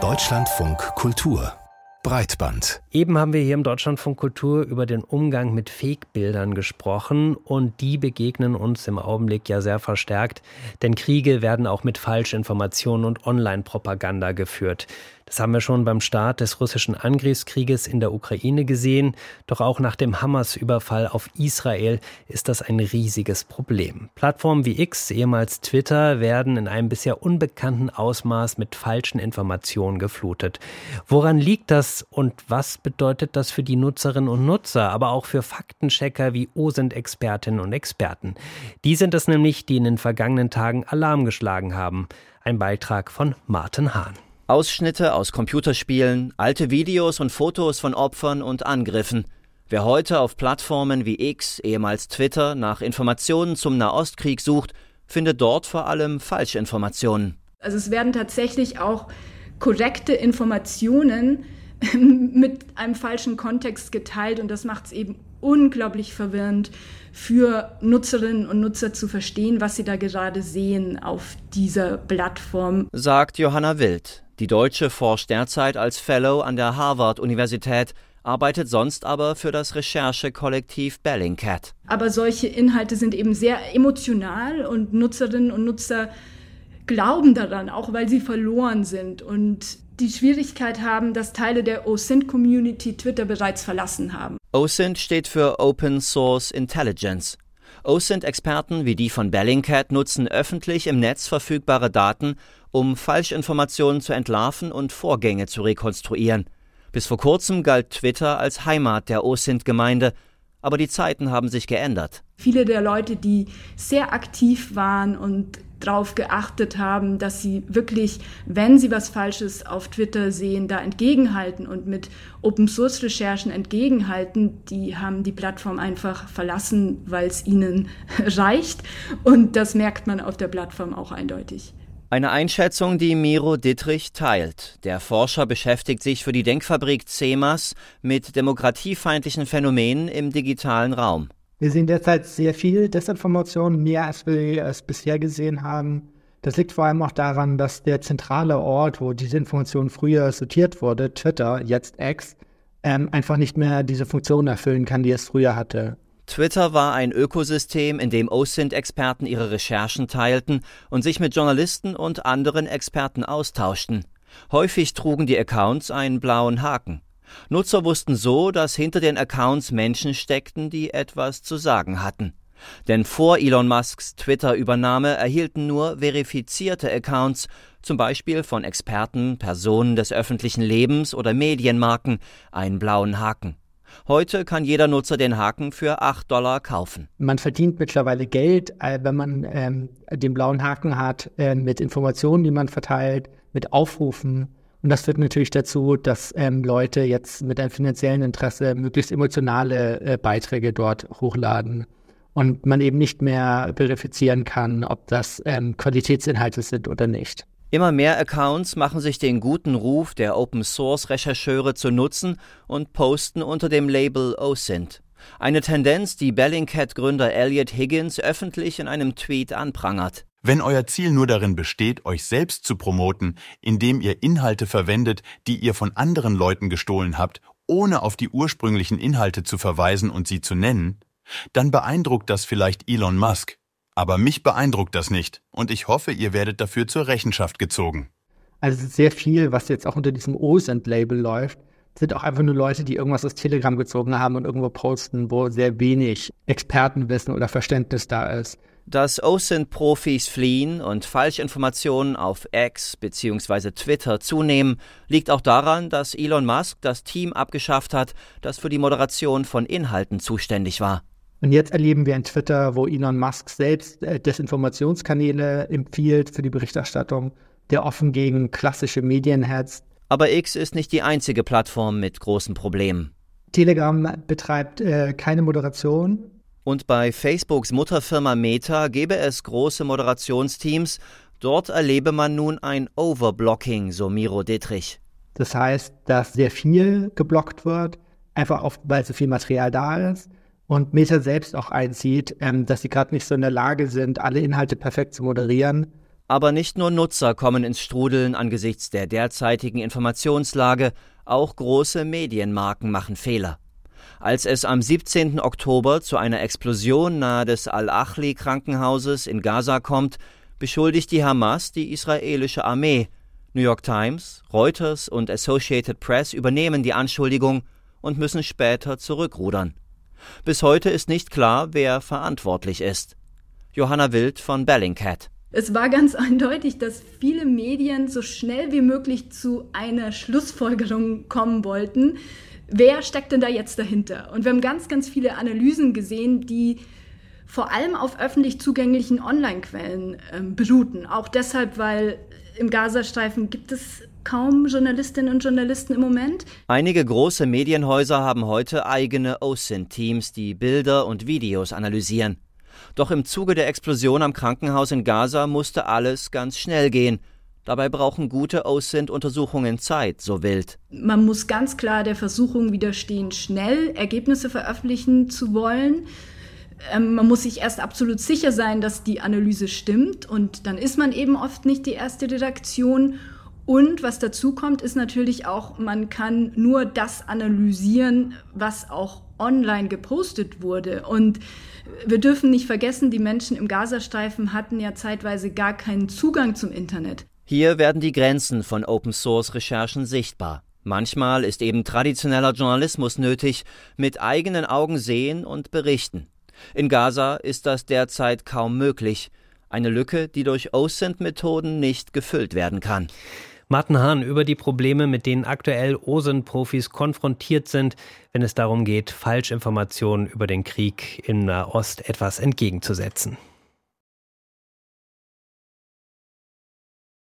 Deutschlandfunk Kultur Breitband. Eben haben wir hier im Deutschlandfunk Kultur über den Umgang mit Fake-Bildern gesprochen und die begegnen uns im Augenblick ja sehr verstärkt, denn Kriege werden auch mit Falschinformationen und Online-Propaganda geführt. Das haben wir schon beim Start des russischen Angriffskrieges in der Ukraine gesehen. Doch auch nach dem Hamas-Überfall auf Israel ist das ein riesiges Problem. Plattformen wie X, ehemals Twitter, werden in einem bisher unbekannten Ausmaß mit falschen Informationen geflutet. Woran liegt das und was bedeutet das für die Nutzerinnen und Nutzer, aber auch für Faktenchecker wie OSINT-Expertinnen und Experten? Die sind es nämlich, die in den vergangenen Tagen Alarm geschlagen haben. Ein Beitrag von Martin Hahn. Ausschnitte aus Computerspielen, alte Videos und Fotos von Opfern und Angriffen. Wer heute auf Plattformen wie X, ehemals Twitter, nach Informationen zum Nahostkrieg sucht, findet dort vor allem Falschinformationen. Also es werden tatsächlich auch korrekte Informationen mit einem falschen Kontext geteilt und das macht es eben unglaublich verwirrend für Nutzerinnen und Nutzer zu verstehen, was sie da gerade sehen auf dieser Plattform. Sagt Johanna Wild. Die Deutsche forscht derzeit als Fellow an der Harvard-Universität, arbeitet sonst aber für das Recherchekollektiv Bellingcat. Aber solche Inhalte sind eben sehr emotional und Nutzerinnen und Nutzer glauben daran, auch weil sie verloren sind und die Schwierigkeit haben, dass Teile der OSINT-Community Twitter bereits verlassen haben. OSINT steht für Open Source Intelligence. OSINT-Experten wie die von Bellingcat nutzen öffentlich im Netz verfügbare Daten, um Falschinformationen zu entlarven und Vorgänge zu rekonstruieren. Bis vor kurzem galt Twitter als Heimat der OSINT-Gemeinde, aber die Zeiten haben sich geändert. Viele der Leute, die sehr aktiv waren und darauf geachtet haben, dass sie wirklich, wenn sie was Falsches auf Twitter sehen, da entgegenhalten und mit Open-Source-Recherchen entgegenhalten, die haben die Plattform einfach verlassen, weil es ihnen reicht. Und das merkt man auf der Plattform auch eindeutig. Eine Einschätzung, die Miro Dittrich teilt. Der Forscher beschäftigt sich für die Denkfabrik CEMAS mit demokratiefeindlichen Phänomenen im digitalen Raum. Wir sehen derzeit sehr viel Desinformation, mehr als wir es bisher gesehen haben. Das liegt vor allem auch daran, dass der zentrale Ort, wo diese Information früher sortiert wurde, Twitter, jetzt X, ähm, einfach nicht mehr diese Funktion erfüllen kann, die es früher hatte. Twitter war ein Ökosystem, in dem OSINT-Experten ihre Recherchen teilten und sich mit Journalisten und anderen Experten austauschten. Häufig trugen die Accounts einen blauen Haken. Nutzer wussten so, dass hinter den Accounts Menschen steckten, die etwas zu sagen hatten. Denn vor Elon Musks Twitter-Übernahme erhielten nur verifizierte Accounts, zum Beispiel von Experten, Personen des öffentlichen Lebens oder Medienmarken, einen blauen Haken. Heute kann jeder Nutzer den Haken für 8 Dollar kaufen. Man verdient mittlerweile Geld, äh, wenn man ähm, den blauen Haken hat, äh, mit Informationen, die man verteilt, mit Aufrufen und das führt natürlich dazu, dass ähm, Leute jetzt mit einem finanziellen Interesse möglichst emotionale äh, Beiträge dort hochladen und man eben nicht mehr verifizieren kann, ob das ähm, Qualitätsinhalte sind oder nicht. Immer mehr Accounts machen sich den guten Ruf der Open Source Rechercheure zu nutzen und posten unter dem Label OSINT. Eine Tendenz, die Bellingcat-Gründer Elliot Higgins öffentlich in einem Tweet anprangert. Wenn euer Ziel nur darin besteht, euch selbst zu promoten, indem ihr Inhalte verwendet, die ihr von anderen Leuten gestohlen habt, ohne auf die ursprünglichen Inhalte zu verweisen und sie zu nennen, dann beeindruckt das vielleicht Elon Musk. Aber mich beeindruckt das nicht und ich hoffe, ihr werdet dafür zur Rechenschaft gezogen. Also sehr viel, was jetzt auch unter diesem OSENT-Label läuft, sind auch einfach nur Leute, die irgendwas aus Telegram gezogen haben und irgendwo posten, wo sehr wenig Expertenwissen oder Verständnis da ist. Dass OSINT-Profis fliehen und Falschinformationen auf X bzw. Twitter zunehmen, liegt auch daran, dass Elon Musk das Team abgeschafft hat, das für die Moderation von Inhalten zuständig war. Und jetzt erleben wir ein Twitter, wo Elon Musk selbst äh, Desinformationskanäle empfiehlt für die Berichterstattung, der offen gegen klassische Medien hetzt. Aber X ist nicht die einzige Plattform mit großen Problemen. Telegram betreibt äh, keine Moderation, und bei Facebooks Mutterfirma Meta gebe es große Moderationsteams. Dort erlebe man nun ein Overblocking, so Miro Dietrich. Das heißt, dass sehr viel geblockt wird, einfach oft, weil so viel Material da ist. Und Meta selbst auch einzieht, ähm, dass sie gerade nicht so in der Lage sind, alle Inhalte perfekt zu moderieren Aber nicht nur Nutzer kommen ins Strudeln angesichts der derzeitigen Informationslage, auch große Medienmarken machen Fehler. Als es am 17. Oktober zu einer Explosion nahe des Al-Achli-Krankenhauses in Gaza kommt, beschuldigt die Hamas die israelische Armee. New York Times, Reuters und Associated Press übernehmen die Anschuldigung und müssen später zurückrudern. Bis heute ist nicht klar, wer verantwortlich ist. Johanna Wild von Bellingcat. Es war ganz eindeutig, dass viele Medien so schnell wie möglich zu einer Schlussfolgerung kommen wollten. Wer steckt denn da jetzt dahinter? Und wir haben ganz, ganz viele Analysen gesehen, die vor allem auf öffentlich zugänglichen Online-Quellen ähm, beruhten. Auch deshalb, weil im Gazastreifen gibt es kaum Journalistinnen und Journalisten im Moment. Einige große Medienhäuser haben heute eigene OSINT-Teams, die Bilder und Videos analysieren. Doch im Zuge der Explosion am Krankenhaus in Gaza musste alles ganz schnell gehen. Dabei brauchen gute OSINT-Untersuchungen Zeit, so wild. Man muss ganz klar der Versuchung widerstehen, schnell Ergebnisse veröffentlichen zu wollen. Ähm, man muss sich erst absolut sicher sein, dass die Analyse stimmt und dann ist man eben oft nicht die erste Redaktion. Und was dazu kommt, ist natürlich auch, man kann nur das analysieren, was auch online gepostet wurde. Und wir dürfen nicht vergessen, die Menschen im Gazastreifen hatten ja zeitweise gar keinen Zugang zum Internet. Hier werden die Grenzen von Open-Source-Recherchen sichtbar. Manchmal ist eben traditioneller Journalismus nötig, mit eigenen Augen sehen und berichten. In Gaza ist das derzeit kaum möglich, eine Lücke, die durch OSINT-Methoden nicht gefüllt werden kann. Martin Hahn über die Probleme, mit denen aktuell OSINT-Profis konfrontiert sind, wenn es darum geht, Falschinformationen über den Krieg in Nahost etwas entgegenzusetzen.